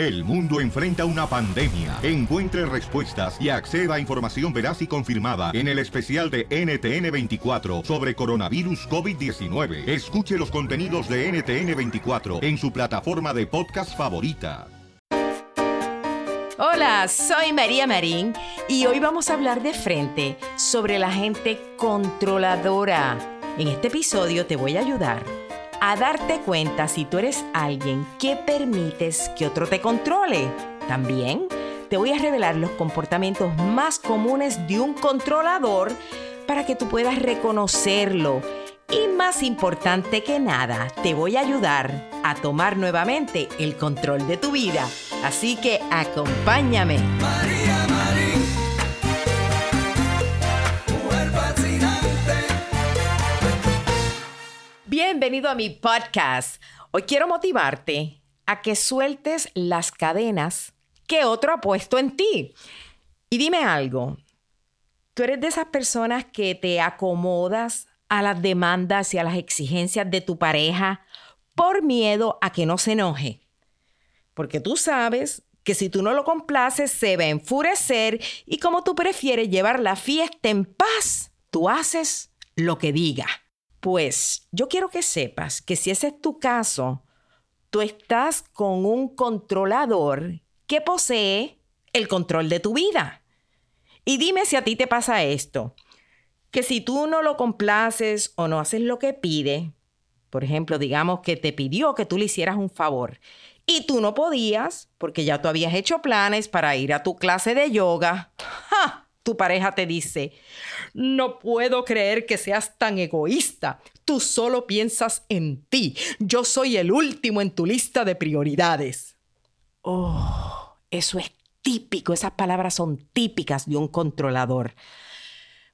El mundo enfrenta una pandemia. Encuentre respuestas y acceda a información veraz y confirmada en el especial de NTN24 sobre coronavirus COVID-19. Escuche los contenidos de NTN24 en su plataforma de podcast favorita. Hola, soy María Marín y hoy vamos a hablar de frente sobre la gente controladora. En este episodio te voy a ayudar a darte cuenta si tú eres alguien que permites que otro te controle. También te voy a revelar los comportamientos más comunes de un controlador para que tú puedas reconocerlo. Y más importante que nada, te voy a ayudar a tomar nuevamente el control de tu vida. Así que acompáñame. Bienvenido a mi podcast. Hoy quiero motivarte a que sueltes las cadenas que otro ha puesto en ti. Y dime algo, ¿tú eres de esas personas que te acomodas a las demandas y a las exigencias de tu pareja por miedo a que no se enoje? Porque tú sabes que si tú no lo complaces se va a enfurecer y como tú prefieres llevar la fiesta en paz, tú haces lo que diga. Pues yo quiero que sepas que si ese es tu caso, tú estás con un controlador que posee el control de tu vida. Y dime si a ti te pasa esto, que si tú no lo complaces o no haces lo que pide, por ejemplo, digamos que te pidió que tú le hicieras un favor y tú no podías porque ya tú habías hecho planes para ir a tu clase de yoga. Tu pareja te dice, no puedo creer que seas tan egoísta. Tú solo piensas en ti. Yo soy el último en tu lista de prioridades. Oh, eso es típico. Esas palabras son típicas de un controlador.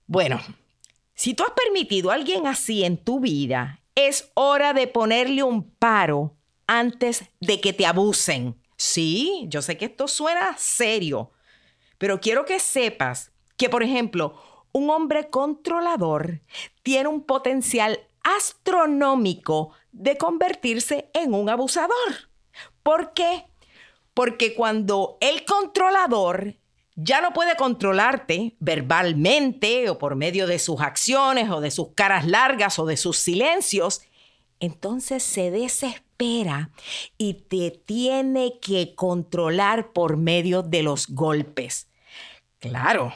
Bueno, si tú has permitido a alguien así en tu vida, es hora de ponerle un paro antes de que te abusen. Sí, yo sé que esto suena serio, pero quiero que sepas que, por ejemplo, un hombre controlador tiene un potencial astronómico de convertirse en un abusador. ¿Por qué? Porque cuando el controlador ya no puede controlarte verbalmente o por medio de sus acciones o de sus caras largas o de sus silencios, entonces se desespera y te tiene que controlar por medio de los golpes. Claro,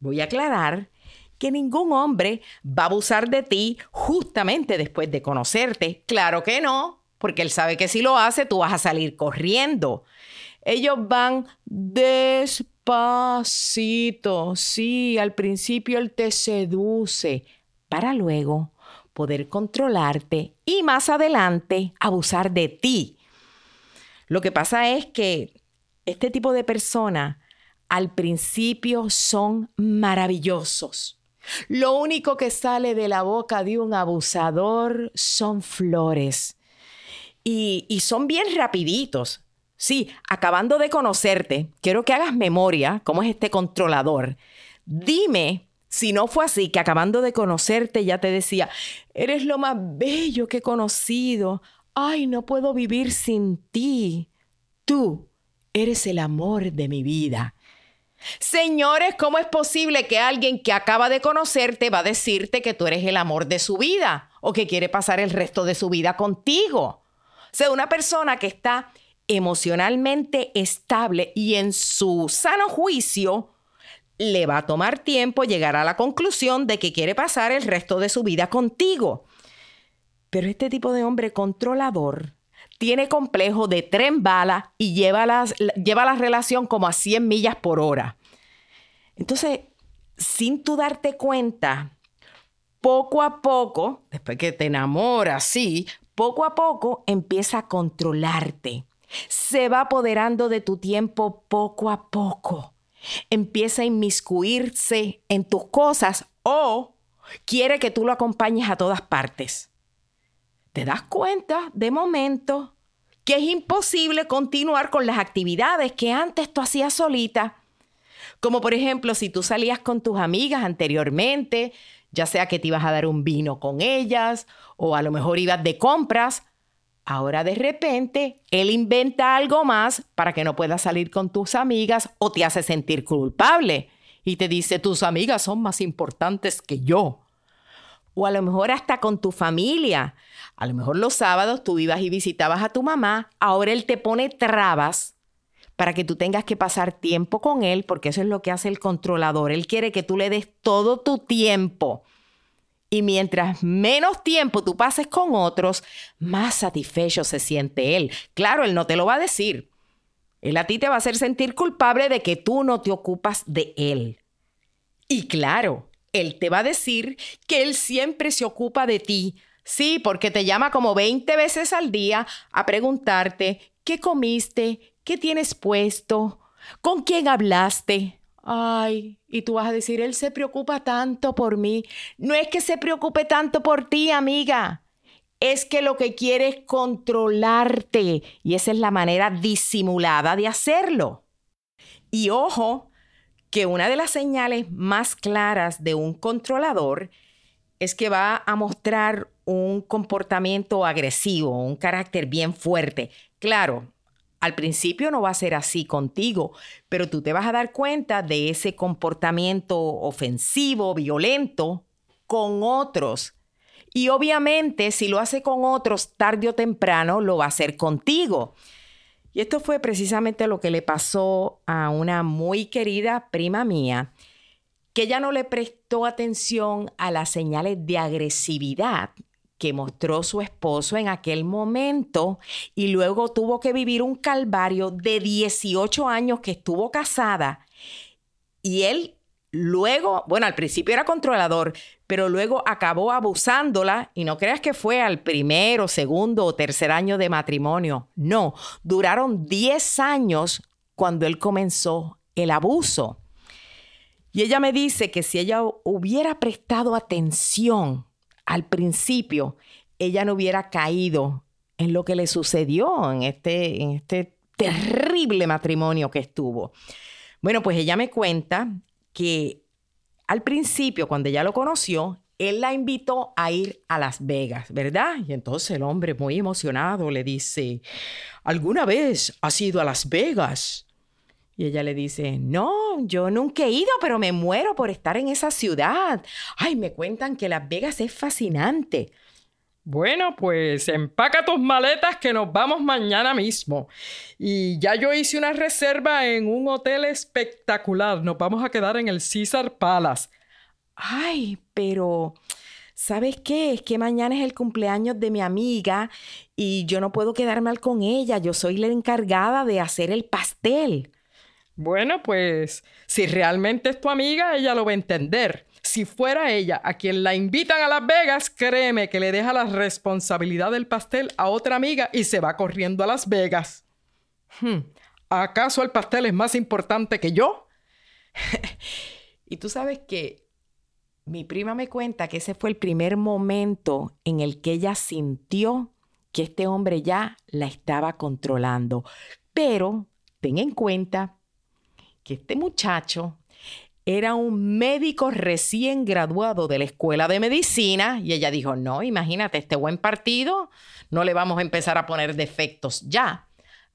Voy a aclarar que ningún hombre va a abusar de ti justamente después de conocerte. Claro que no, porque él sabe que si lo hace tú vas a salir corriendo. Ellos van despacito. Sí, al principio él te seduce para luego poder controlarte y más adelante abusar de ti. Lo que pasa es que este tipo de persona al principio son maravillosos. Lo único que sale de la boca de un abusador son flores. Y, son bien rapiditos. Sí, acabando de conocerte, quiero que hagas memoria cómo es este controlador. Dime si no fue así, que acabando de conocerte ya te decía, eres lo más bello que he conocido. Ay, no puedo vivir sin ti. Tú eres el amor de mi vida. Señores, ¿cómo es posible que alguien que acaba de conocerte va a decirte que tú eres el amor de su vida o que quiere pasar el resto de su vida contigo? O sea, una persona que está emocionalmente estable y en su sano juicio, le va a tomar tiempo llegar a la conclusión de que quiere pasar el resto de su vida contigo. Pero este tipo de hombre controlador tiene complejo de tren bala y lleva, lleva la relación como a 100 millas por hora. Entonces, sin tú darte cuenta, poco a poco, después que te enamoras, sí, poco a poco empieza a controlarte. Se va apoderando de tu tiempo poco a poco. Empieza a inmiscuirse en tus cosas o quiere que tú lo acompañes a todas partes te das cuenta de momento que es imposible continuar con las actividades que antes tú hacías solita. Como por ejemplo, si tú salías con tus amigas anteriormente, ya sea que te ibas a dar un vino con ellas o a lo mejor ibas de compras, Ahora de repente, él inventa algo más para que no puedas salir con tus amigas o te hace sentir culpable. Y te dice, tus amigas son más importantes que yo. O a lo mejor hasta con tu familia. A lo mejor los sábados tú ibas y visitabas a tu mamá, ahora él te pone trabas para que tú tengas que pasar tiempo con él, porque eso es lo que hace el controlador. Él quiere que tú le des todo tu tiempo. Y mientras menos tiempo tú pases con otros, más satisfecho se siente él. Claro, él no te lo va a decir. Él a ti te va a hacer sentir culpable de que tú no te ocupas de él. Y claro, él te va a decir que él siempre se ocupa de ti. Sí, porque te llama como 20 veces al día a preguntarte qué comiste, ¿Qué tienes puesto? ¿Con quién hablaste? Ay, y tú vas a decir, él se preocupa tanto por mí. No es que se preocupe tanto por ti, amiga. Es que lo que quiere es controlarte. Y esa es la manera disimulada de hacerlo. Y ojo, que una de las señales más claras de un controlador es que va a mostrar un comportamiento agresivo, un carácter bien fuerte. Claro, al principio no va a ser así contigo, pero tú te vas a dar cuenta de ese comportamiento ofensivo, violento con otros. Y obviamente si lo hace con otros, tarde o temprano lo va a hacer contigo. Y esto fue precisamente lo que le pasó a una muy querida prima mía, que ella no le prestó atención a las señales de agresividad que mostró su esposo en aquel momento y luego tuvo que vivir un calvario de 18 años que estuvo casada y él luego, bueno, al principio era controlador, pero luego acabó abusándola y no creas que fue al primero, segundo o tercer año de matrimonio, no, duraron 10 años cuando él comenzó el abuso. Y ella me dice que si ella hubiera prestado atención al principio ella no hubiera caído en lo que le sucedió en este, en este terrible matrimonio que estuvo. Bueno, pues ella me cuenta que al principio, cuando ella lo conoció, él la invitó a ir a Las Vegas, ¿verdad? Y entonces el hombre, muy emocionado, le dice, ¿alguna vez has ido a Las Vegas? Y ella le dice, no, yo nunca he ido, pero me muero por estar en esa ciudad. Ay, me cuentan que Las Vegas es fascinante. Bueno, pues empaca tus maletas que nos vamos mañana mismo. Y ya yo hice una reserva en un hotel espectacular. Nos vamos a quedar en el Caesar Palace. Ay, pero... ¿Sabes qué? Es que mañana es el cumpleaños de mi amiga y yo no puedo quedar mal con ella. Yo soy la encargada de hacer el pastel. Bueno, pues si realmente es tu amiga, ella lo va a entender. Si fuera ella a quien la invitan a Las Vegas, créeme que le deja la responsabilidad del pastel a otra amiga y se va corriendo a Las Vegas. Hmm, ¿Acaso el pastel es más importante que yo? y tú sabes que mi prima me cuenta que ese fue el primer momento en el que ella sintió que este hombre ya la estaba controlando. Pero ten en cuenta que este muchacho era un médico recién graduado de la escuela de medicina y ella dijo, no, imagínate, este buen partido, no le vamos a empezar a poner defectos ya.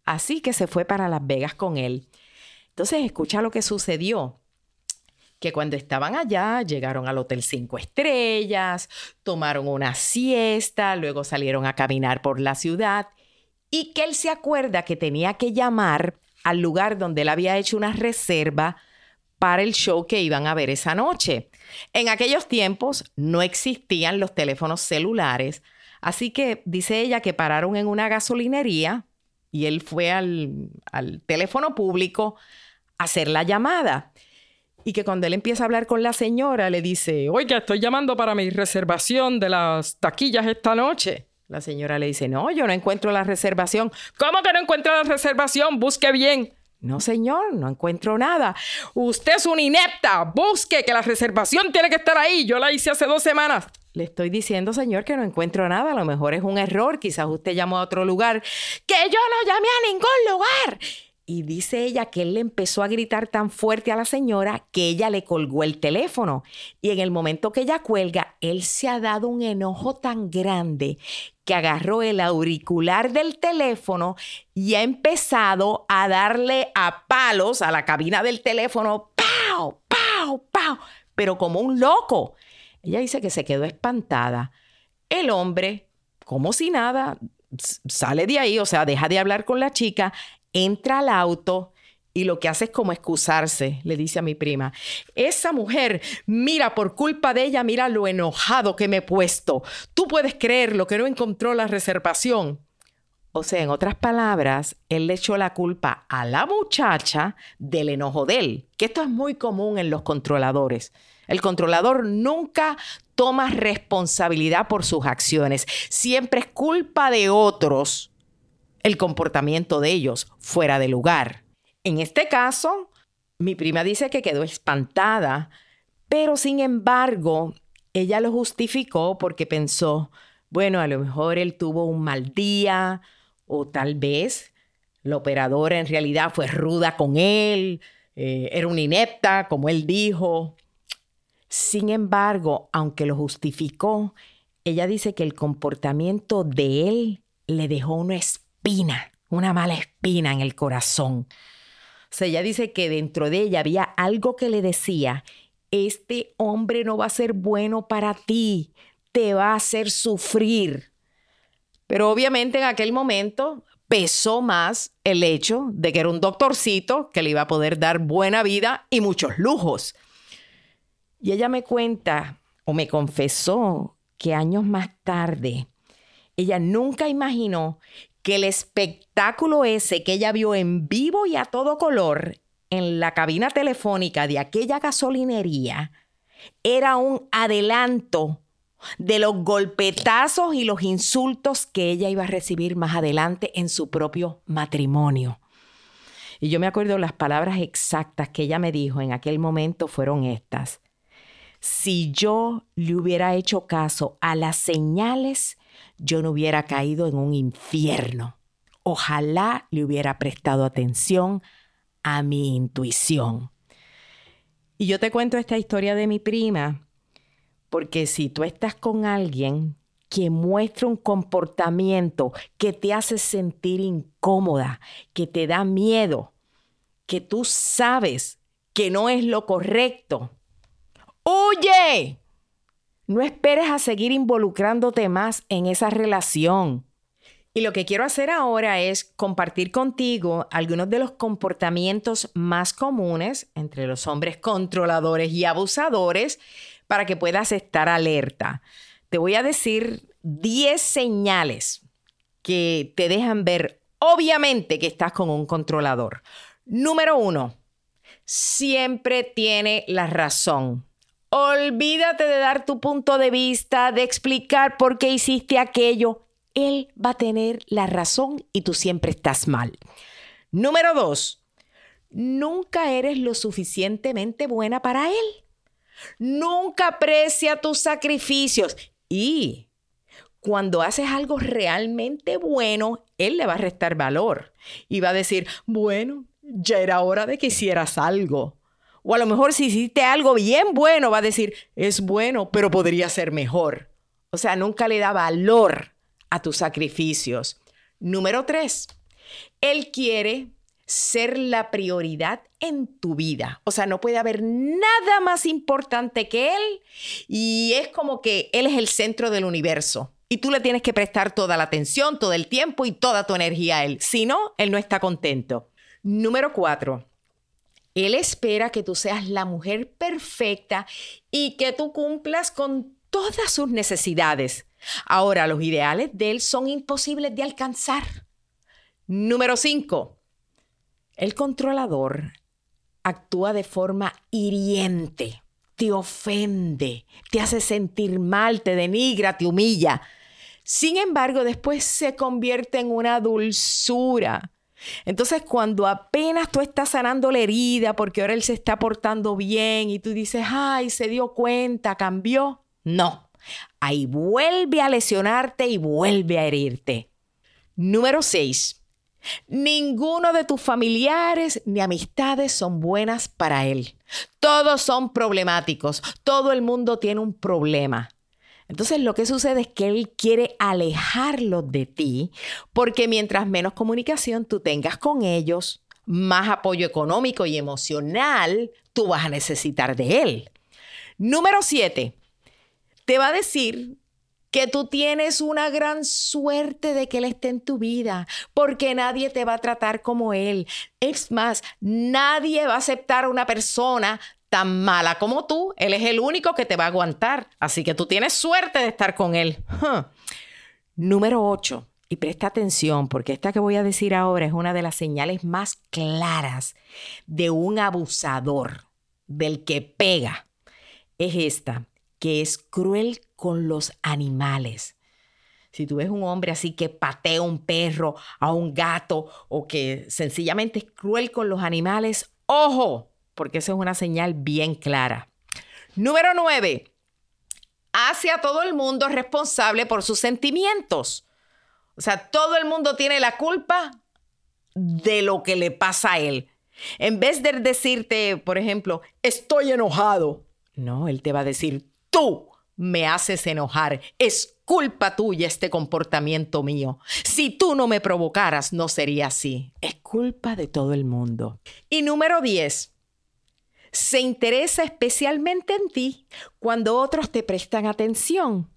Así que se fue para Las Vegas con él. Entonces, escucha lo que sucedió. Que cuando estaban allá, llegaron al Hotel Cinco Estrellas, tomaron una siesta, luego salieron a caminar por la ciudad y que él se acuerda que tenía que llamar al lugar donde él había hecho una reserva para el show que iban a ver esa noche. En aquellos tiempos no existían los teléfonos celulares, así que dice ella que pararon en una gasolinería y él fue al, al teléfono público a hacer la llamada. Y que cuando él empieza a hablar con la señora, le dice, oiga, estoy llamando para mi reservación de las taquillas esta noche. La señora le dice, no, yo no encuentro la reservación. ¿Cómo que no encuentra la reservación? Busque bien. No, señor, no encuentro nada. Usted es una inepta. Busque que la reservación tiene que estar ahí. Yo la hice hace dos semanas. Le estoy diciendo, señor, que no encuentro nada. A lo mejor es un error. Quizás usted llamó a otro lugar. Que yo no llamé a ningún lugar. Y dice ella que él le empezó a gritar tan fuerte a la señora que ella le colgó el teléfono. Y en el momento que ella cuelga, él se ha dado un enojo tan grande que agarró el auricular del teléfono y ha empezado a darle a palos a la cabina del teléfono. ¡Pau! ¡Pau! ¡Pau! Pero como un loco. Ella dice que se quedó espantada. El hombre, como si nada, sale de ahí, o sea, deja de hablar con la chica entra al auto y lo que hace es como excusarse, le dice a mi prima. Esa mujer, mira, por culpa de ella, mira lo enojado que me he puesto. Tú puedes creer lo que no encontró la reservación. O sea, en otras palabras, él le echó la culpa a la muchacha del enojo de él, que esto es muy común en los controladores. El controlador nunca toma responsabilidad por sus acciones, siempre es culpa de otros el comportamiento de ellos fuera de lugar. En este caso, mi prima dice que quedó espantada, pero sin embargo, ella lo justificó porque pensó, bueno, a lo mejor él tuvo un mal día o tal vez la operadora en realidad fue ruda con él, eh, era una inepta, como él dijo. Sin embargo, aunque lo justificó, ella dice que el comportamiento de él le dejó una una mala espina en el corazón. O sea, ella dice que dentro de ella había algo que le decía, este hombre no va a ser bueno para ti, te va a hacer sufrir. Pero obviamente en aquel momento pesó más el hecho de que era un doctorcito que le iba a poder dar buena vida y muchos lujos. Y ella me cuenta o me confesó que años más tarde ella nunca imaginó que el espectáculo ese que ella vio en vivo y a todo color en la cabina telefónica de aquella gasolinería era un adelanto de los golpetazos y los insultos que ella iba a recibir más adelante en su propio matrimonio. Y yo me acuerdo las palabras exactas que ella me dijo en aquel momento fueron estas. Si yo le hubiera hecho caso a las señales yo no hubiera caído en un infierno. Ojalá le hubiera prestado atención a mi intuición. Y yo te cuento esta historia de mi prima, porque si tú estás con alguien que muestra un comportamiento que te hace sentir incómoda, que te da miedo, que tú sabes que no es lo correcto, huye. No esperes a seguir involucrándote más en esa relación. Y lo que quiero hacer ahora es compartir contigo algunos de los comportamientos más comunes entre los hombres controladores y abusadores para que puedas estar alerta. Te voy a decir 10 señales que te dejan ver obviamente que estás con un controlador. Número uno, siempre tiene la razón. Olvídate de dar tu punto de vista, de explicar por qué hiciste aquello. Él va a tener la razón y tú siempre estás mal. Número dos, nunca eres lo suficientemente buena para él. Nunca aprecia tus sacrificios y cuando haces algo realmente bueno, él le va a restar valor y va a decir, bueno, ya era hora de que hicieras algo. O a lo mejor si hiciste algo bien bueno, va a decir, es bueno, pero podría ser mejor. O sea, nunca le da valor a tus sacrificios. Número tres, él quiere ser la prioridad en tu vida. O sea, no puede haber nada más importante que él y es como que él es el centro del universo. Y tú le tienes que prestar toda la atención, todo el tiempo y toda tu energía a él. Si no, él no está contento. Número cuatro, él espera que tú seas la mujer perfecta y que tú cumplas con todas sus necesidades. Ahora, los ideales de él son imposibles de alcanzar. Número 5. El controlador actúa de forma hiriente, te ofende, te hace sentir mal, te denigra, te humilla. Sin embargo, después se convierte en una dulzura entonces, cuando apenas tú estás sanando la herida porque ahora él se está portando bien y tú dices, ay, se dio cuenta, cambió, no. Ahí vuelve a lesionarte y vuelve a herirte. Número 6. Ninguno de tus familiares ni amistades son buenas para él. Todos son problemáticos. Todo el mundo tiene un problema. Entonces lo que sucede es que él quiere alejarlos de ti porque mientras menos comunicación tú tengas con ellos, más apoyo económico y emocional tú vas a necesitar de él. Número siete, te va a decir que tú tienes una gran suerte de que Él esté en tu vida, porque nadie te va a tratar como Él. Es más, nadie va a aceptar a una persona tan mala como tú. Él es el único que te va a aguantar. Así que tú tienes suerte de estar con Él. Número 8. Y presta atención, porque esta que voy a decir ahora es una de las señales más claras de un abusador, del que pega. Es esta, que es cruel con los animales. Si tú ves un hombre así que patea a un perro, a un gato o que sencillamente es cruel con los animales, ojo, porque esa es una señal bien clara. Número nueve, hace a todo el mundo responsable por sus sentimientos. O sea, todo el mundo tiene la culpa de lo que le pasa a él. En vez de decirte, por ejemplo, estoy enojado, no, él te va a decir, tú me haces enojar. Es culpa tuya este comportamiento mío. Si tú no me provocaras, no sería así. Es culpa de todo el mundo. Y número 10. Se interesa especialmente en ti cuando otros te prestan atención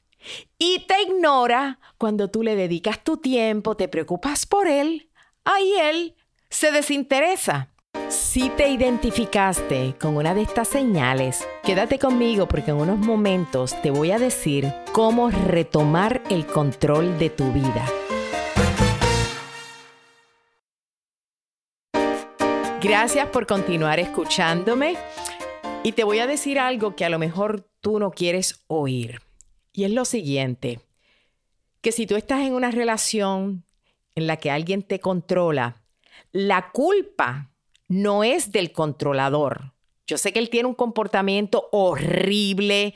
y te ignora cuando tú le dedicas tu tiempo, te preocupas por él. Ahí él se desinteresa. Si te identificaste con una de estas señales, quédate conmigo porque en unos momentos te voy a decir cómo retomar el control de tu vida. Gracias por continuar escuchándome y te voy a decir algo que a lo mejor tú no quieres oír. Y es lo siguiente, que si tú estás en una relación en la que alguien te controla, la culpa no es del controlador. Yo sé que él tiene un comportamiento horrible,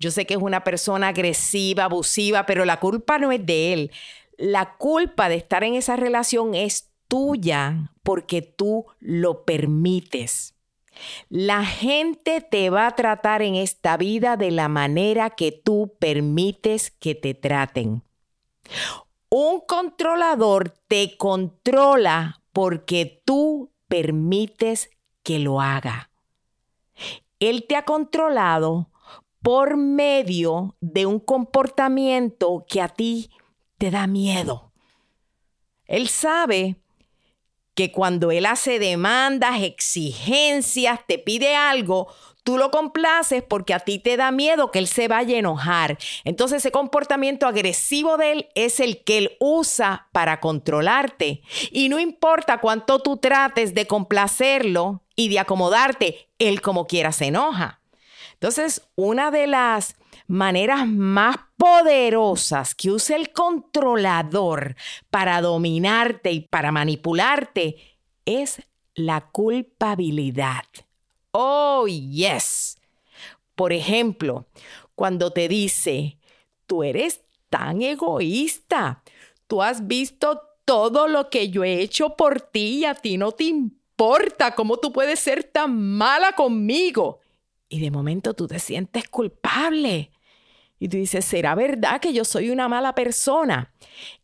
yo sé que es una persona agresiva, abusiva, pero la culpa no es de él. La culpa de estar en esa relación es tuya porque tú lo permites. La gente te va a tratar en esta vida de la manera que tú permites que te traten. Un controlador te controla porque tú permites que lo haga. Él te ha controlado por medio de un comportamiento que a ti te da miedo. Él sabe que cuando él hace demandas, exigencias, te pide algo, tú lo complaces porque a ti te da miedo que él se vaya a enojar. Entonces ese comportamiento agresivo de él es el que él usa para controlarte. Y no importa cuánto tú trates de complacerlo y de acomodarte, él como quiera se enoja. Entonces, una de las maneras más poderosas que usa el controlador para dominarte y para manipularte es la culpabilidad. Oh, yes. Por ejemplo, cuando te dice, tú eres tan egoísta, tú has visto todo lo que yo he hecho por ti y a ti no te importa cómo tú puedes ser tan mala conmigo. Y de momento tú te sientes culpable. Y tú dices, ¿será verdad que yo soy una mala persona?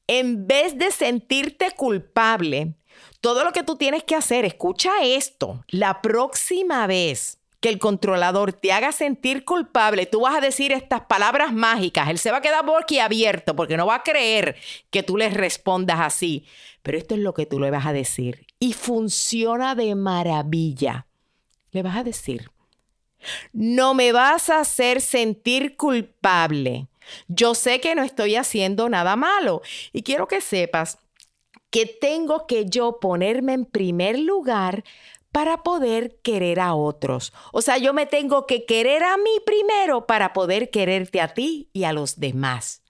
En vez de sentirte culpable, todo lo que tú tienes que hacer, escucha esto, la próxima vez que el controlador te haga sentir culpable, tú vas a decir estas palabras mágicas. Él se va a quedar abierto porque no va a creer que tú le respondas así. Pero esto es lo que tú le vas a decir. Y funciona de maravilla. Le vas a decir, no me vas a hacer sentir culpable. Yo sé que no estoy haciendo nada malo y quiero que sepas que tengo que yo ponerme en primer lugar para poder querer a otros. O sea, yo me tengo que querer a mí primero para poder quererte a ti y a los demás.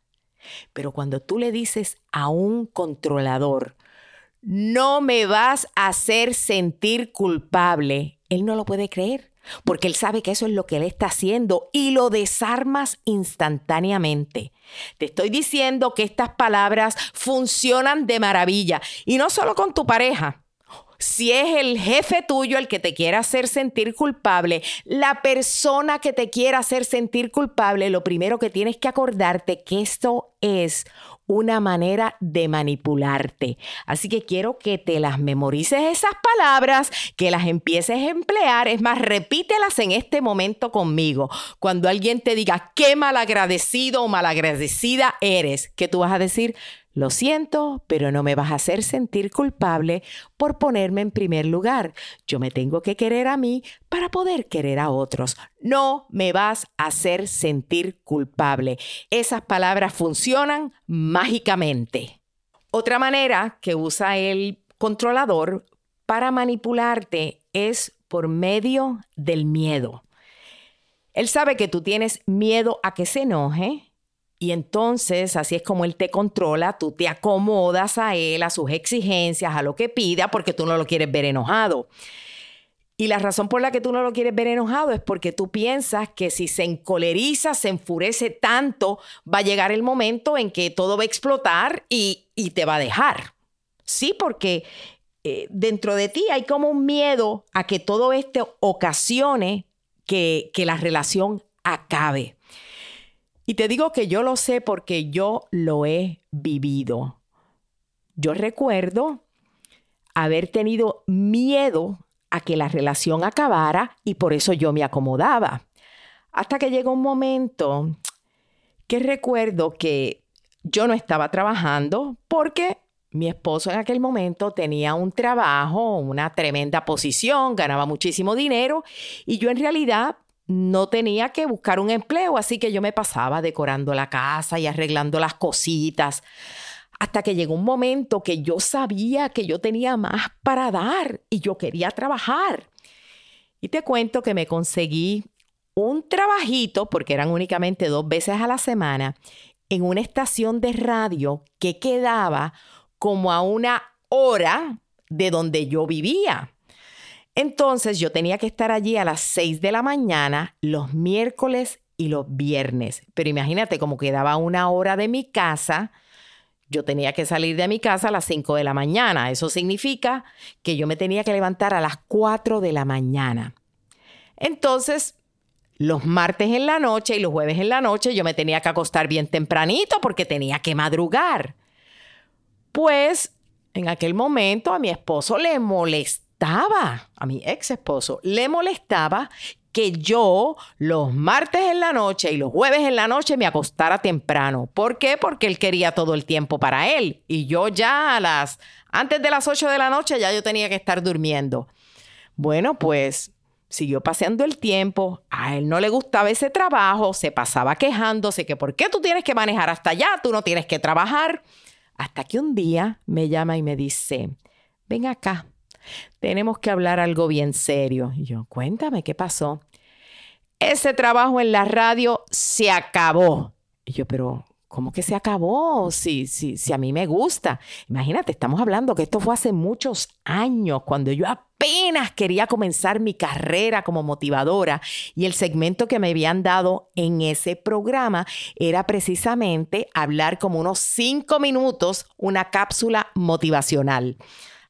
Pero cuando tú le dices a un controlador, no me vas a hacer sentir culpable, él no lo puede creer porque él sabe que eso es lo que él está haciendo y lo desarmas instantáneamente. Te estoy diciendo que estas palabras funcionan de maravilla y no solo con tu pareja. Si es el jefe tuyo el que te quiera hacer sentir culpable, la persona que te quiera hacer sentir culpable, lo primero que tienes que acordarte que esto es una manera de manipularte. Así que quiero que te las memorices esas palabras, que las empieces a emplear. Es más, repítelas en este momento conmigo. Cuando alguien te diga qué malagradecido o malagradecida eres, ¿qué tú vas a decir? Lo siento, pero no me vas a hacer sentir culpable por ponerme en primer lugar. Yo me tengo que querer a mí para poder querer a otros. No me vas a hacer sentir culpable. Esas palabras funcionan mágicamente. Otra manera que usa el controlador para manipularte es por medio del miedo. Él sabe que tú tienes miedo a que se enoje, y entonces así es como él te controla, tú te acomodas a él, a sus exigencias, a lo que pida, porque tú no lo quieres ver enojado. Y la razón por la que tú no lo quieres ver enojado es porque tú piensas que si se encoleriza, se enfurece tanto, va a llegar el momento en que todo va a explotar y, te va a dejar. Sí, porque eh, dentro de ti hay como un miedo a que todo esto ocasione que, que la relación acabe. Y te digo que yo lo sé porque yo lo he vivido. Yo recuerdo haber tenido miedo a que la relación acabara y por eso yo me acomodaba. Hasta que llegó un momento que recuerdo que yo no estaba trabajando porque mi esposo en aquel momento tenía un trabajo, una tremenda posición, ganaba muchísimo dinero y yo en realidad no tenía que buscar un empleo, así que yo me pasaba decorando la casa y arreglando las cositas. Hasta que llegó un momento que yo sabía que yo tenía más para dar y yo quería trabajar. Y te cuento que me conseguí un trabajito, porque eran únicamente dos veces a la semana, en una estación de radio que quedaba como a una hora de donde yo vivía. Entonces yo tenía que estar allí a las 6 de la mañana los miércoles y los viernes. Pero imagínate, como quedaba una hora de mi casa, yo tenía que salir de mi casa a las 5 de la mañana. Eso significa que yo me tenía que levantar a las 4 de la mañana. Entonces, los martes en la noche y los jueves en la noche yo me tenía que acostar bien tempranito porque tenía que madrugar. Pues en aquel momento a mi esposo le molestó a mi ex esposo, le molestaba que yo los martes en la noche y los jueves en la noche me acostara temprano. ¿Por qué? Porque él quería todo el tiempo para él. Y yo ya a las, antes de las 8 de la noche ya yo tenía que estar durmiendo. Bueno, pues siguió paseando el tiempo, a él no le gustaba ese trabajo, se pasaba quejándose que por qué tú tienes que manejar hasta allá, tú no tienes que trabajar. Hasta que un día me llama y me dice, ven acá, tenemos que hablar algo bien serio. Y yo, cuéntame, ¿qué pasó? Ese trabajo en la radio se acabó. Y yo, pero ¿cómo que se acabó? Si, si, si a mí me gusta. Imagínate, estamos hablando que esto fue hace muchos años, cuando yo apenas quería comenzar mi carrera como motivadora y el segmento que me habían dado en ese programa era precisamente hablar como unos cinco minutos, una cápsula motivacional.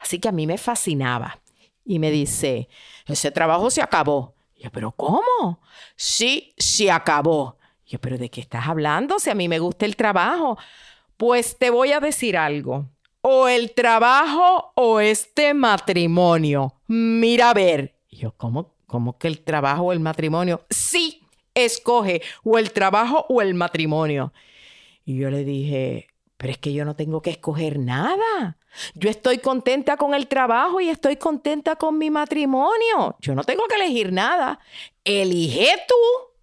Así que a mí me fascinaba. Y me dice, ese trabajo se acabó. yo, pero ¿cómo? Sí, se acabó. Pero ¿de qué estás hablando? Si a mí me gusta el trabajo. Pues te voy a decir algo. O el trabajo o este matrimonio. Mira a ver. Y yo, ¿cómo, ¿cómo que el trabajo o el matrimonio? Sí, escoge o el trabajo o el matrimonio. Y yo le dije, pero es que yo no tengo que escoger nada. Yo estoy contenta con el trabajo y estoy contenta con mi matrimonio. Yo no tengo que elegir nada. Elige tú.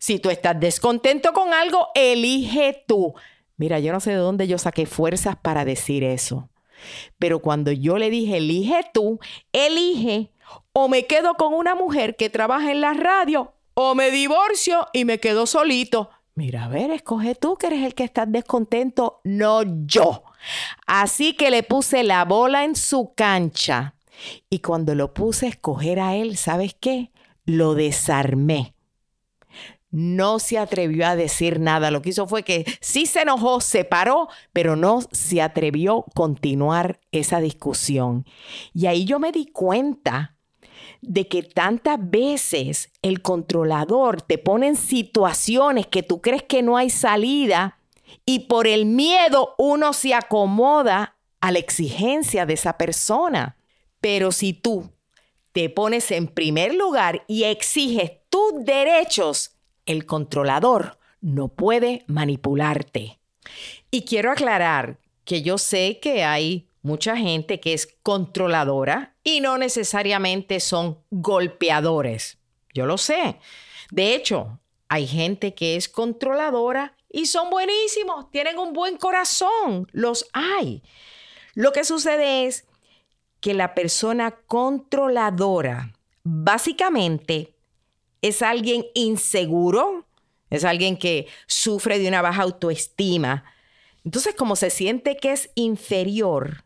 Si tú estás descontento con algo, elige tú. Mira, yo no sé de dónde yo saqué fuerzas para decir eso. Pero cuando yo le dije, elige tú, elige o me quedo con una mujer que trabaja en la radio o me divorcio y me quedo solito. Mira, a ver, escoge tú que eres el que estás descontento, no yo. Así que le puse la bola en su cancha. Y cuando lo puse a escoger a él, ¿sabes qué? lo desarmé. No se atrevió a decir nada. Lo que hizo fue que sí se enojó, se paró, pero no se atrevió a continuar esa discusión. Y ahí yo me di cuenta de que tantas veces el controlador te pone en situaciones que tú crees que no hay salida y por el miedo uno se acomoda a la exigencia de esa persona. Pero si tú te pones en primer lugar y exiges tus derechos, el controlador no puede manipularte. Y quiero aclarar que yo sé que hay mucha gente que es controladora y no necesariamente son golpeadores. Yo lo sé. De hecho, hay gente que es controladora y son buenísimos, tienen un buen corazón, los hay. Lo que sucede es que la persona controladora básicamente es alguien inseguro, es alguien que sufre de una baja autoestima. Entonces, como se siente que es inferior,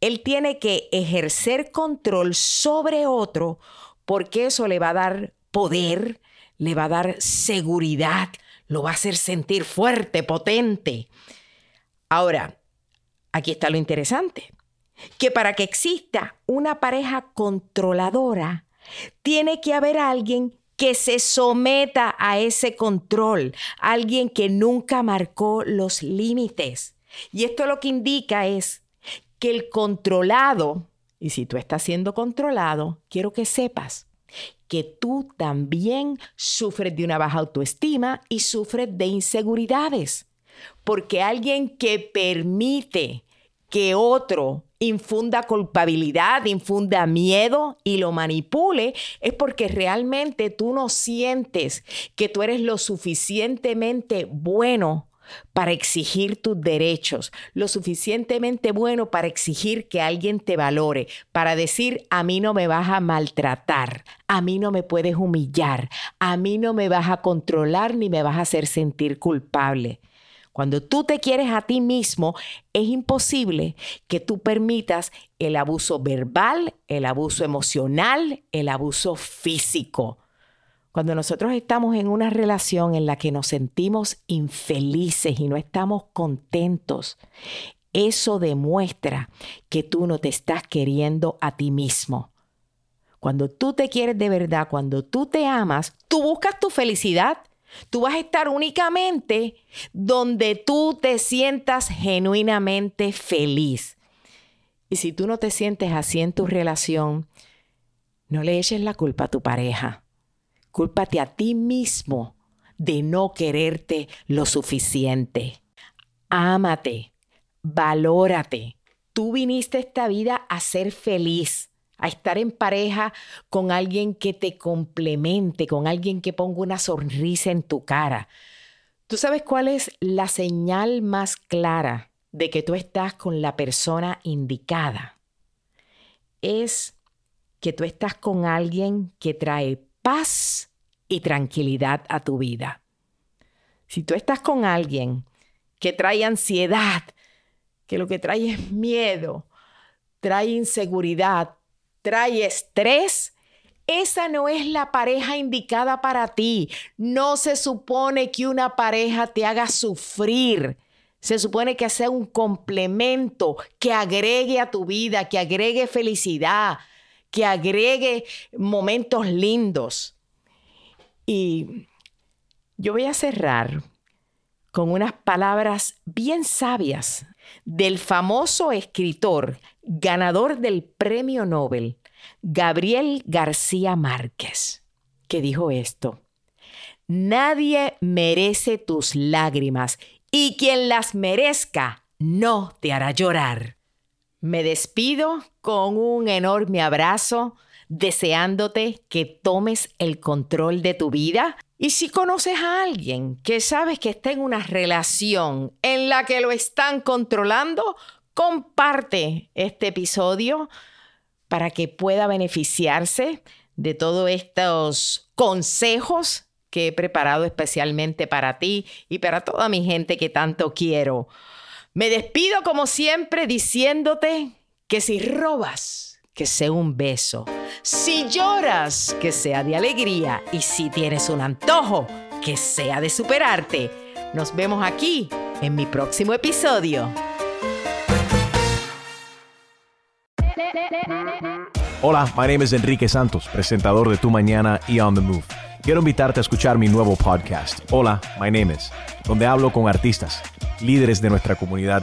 él tiene que ejercer control sobre otro porque eso le va a dar poder, le va a dar seguridad, lo va a hacer sentir fuerte, potente. Ahora, aquí está lo interesante, que para que exista una pareja controladora, tiene que haber alguien que se someta a ese control, alguien que nunca marcó los límites. Y esto lo que indica es que el controlado, y si tú estás siendo controlado, quiero que sepas que tú también sufres de una baja autoestima y sufres de inseguridades. Porque alguien que permite que otro infunda culpabilidad, infunda miedo y lo manipule, es porque realmente tú no sientes que tú eres lo suficientemente bueno para exigir tus derechos, lo suficientemente bueno para exigir que alguien te valore, para decir, a mí no me vas a maltratar, a mí no me puedes humillar, a mí no me vas a controlar ni me vas a hacer sentir culpable. Cuando tú te quieres a ti mismo, es imposible que tú permitas el abuso verbal, el abuso emocional, el abuso físico. Cuando nosotros estamos en una relación en la que nos sentimos infelices y no estamos contentos, eso demuestra que tú no te estás queriendo a ti mismo. Cuando tú te quieres de verdad, cuando tú te amas, tú buscas tu felicidad Tú vas a estar únicamente donde tú te sientas genuinamente feliz. Y si tú no te sientes así en tu relación, no le eches la culpa a tu pareja. Cúlpate a ti mismo de no quererte lo suficiente. Ámate, valórate. Tú viniste a esta vida a ser feliz a estar en pareja con alguien que te complemente, con alguien que ponga una sonrisa en tu cara. ¿Tú sabes cuál es la señal más clara de que tú estás con la persona indicada? Es que tú estás con alguien que trae paz y tranquilidad a tu vida. Si tú estás con alguien que trae ansiedad, que lo que trae es miedo, trae inseguridad, trae estrés, esa no es la pareja indicada para ti. No se supone que una pareja te haga sufrir. Se supone que sea un complemento que agregue a tu vida, que agregue felicidad, que agregue momentos lindos. Y yo voy a cerrar con unas palabras bien sabias del famoso escritor ganador del Premio Nobel, Gabriel García Márquez, que dijo esto, Nadie merece tus lágrimas y quien las merezca no te hará llorar. Me despido con un enorme abrazo, deseándote que tomes el control de tu vida. Y si conoces a alguien que sabes que está en una relación en la que lo están controlando, comparte este episodio para que pueda beneficiarse de todos estos consejos que he preparado especialmente para ti y para toda mi gente que tanto quiero. Me despido como siempre diciéndote que si robas, que sea un beso. Si lloras, que sea de alegría. Y si tienes un antojo, que sea de superarte. Nos vemos aquí en mi próximo episodio. Hola, my name is Enrique Santos, presentador de Tu Mañana y On the Move. Quiero invitarte a escuchar mi nuevo podcast, Hola, my name is, donde hablo con artistas, líderes de nuestra comunidad